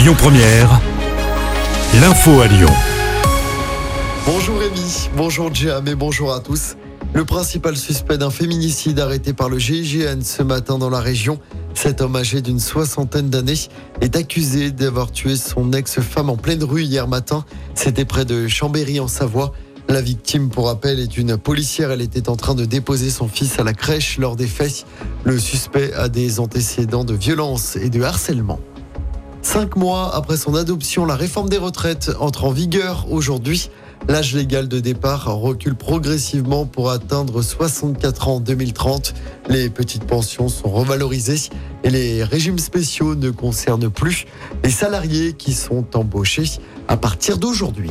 Lyon Première, l'info à Lyon. Bonjour Rémi, bonjour Jam et bonjour à tous. Le principal suspect d'un féminicide arrêté par le GIGN ce matin dans la région, cet homme âgé d'une soixantaine d'années est accusé d'avoir tué son ex-femme en pleine rue hier matin. C'était près de Chambéry en Savoie. La victime, pour rappel, est une policière. Elle était en train de déposer son fils à la crèche lors des faits. Le suspect a des antécédents de violence et de harcèlement. Cinq mois après son adoption, la réforme des retraites entre en vigueur aujourd'hui. L'âge légal de départ recule progressivement pour atteindre 64 ans en 2030. Les petites pensions sont revalorisées et les régimes spéciaux ne concernent plus les salariés qui sont embauchés à partir d'aujourd'hui.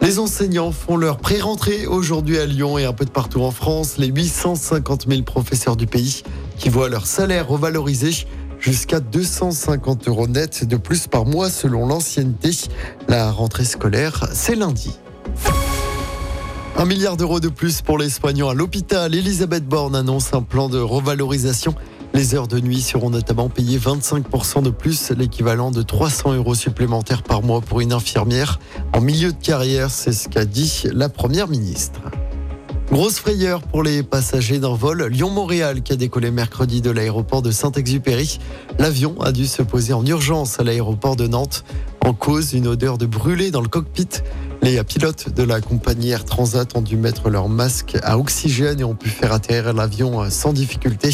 Les enseignants font leur pré-rentrée aujourd'hui à Lyon et un peu de partout en France. Les 850 000 professeurs du pays qui voient leur salaire revalorisé jusqu'à 250 euros net de plus par mois selon l'ancienneté. La rentrée scolaire, c'est lundi. Un milliard d'euros de plus pour les soignants à l'hôpital. Elisabeth Borne annonce un plan de revalorisation. Les heures de nuit seront notamment payées 25% de plus, l'équivalent de 300 euros supplémentaires par mois pour une infirmière. En milieu de carrière, c'est ce qu'a dit la Première ministre. Grosse frayeur pour les passagers d'un vol Lyon-Montréal qui a décollé mercredi de l'aéroport de Saint-Exupéry. L'avion a dû se poser en urgence à l'aéroport de Nantes. En cause, une odeur de brûlé dans le cockpit. Les pilotes de la compagnie Air Transat ont dû mettre leur masque à oxygène et ont pu faire atterrir l'avion sans difficulté.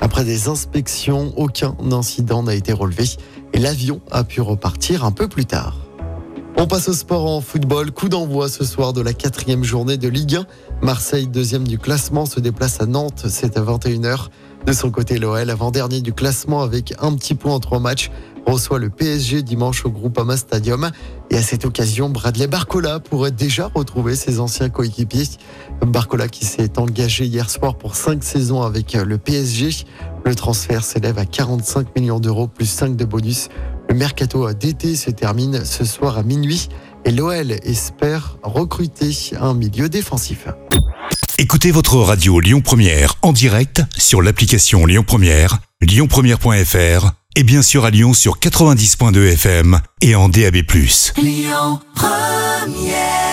Après des inspections, aucun incident n'a été relevé et l'avion a pu repartir un peu plus tard. On passe au sport en football. Coup d'envoi ce soir de la quatrième journée de Ligue 1. Marseille, deuxième du classement, se déplace à Nantes. C'est à 21h. De son côté, l'OL, avant-dernier du classement avec un petit point en trois matchs, reçoit le PSG dimanche au Groupama Stadium. Et à cette occasion, Bradley Barcola pourrait déjà retrouver ses anciens coéquipiers. Barcola qui s'est engagé hier soir pour cinq saisons avec le PSG. Le transfert s'élève à 45 millions d'euros plus 5 de bonus. Le mercato d'été se termine ce soir à minuit et l'OL espère recruter un milieu défensif. Écoutez votre radio Lyon Première en direct sur l'application Lyon Première, lyonpremière.fr et bien sûr à Lyon sur 90.2 FM et en DAB+. Lyon Première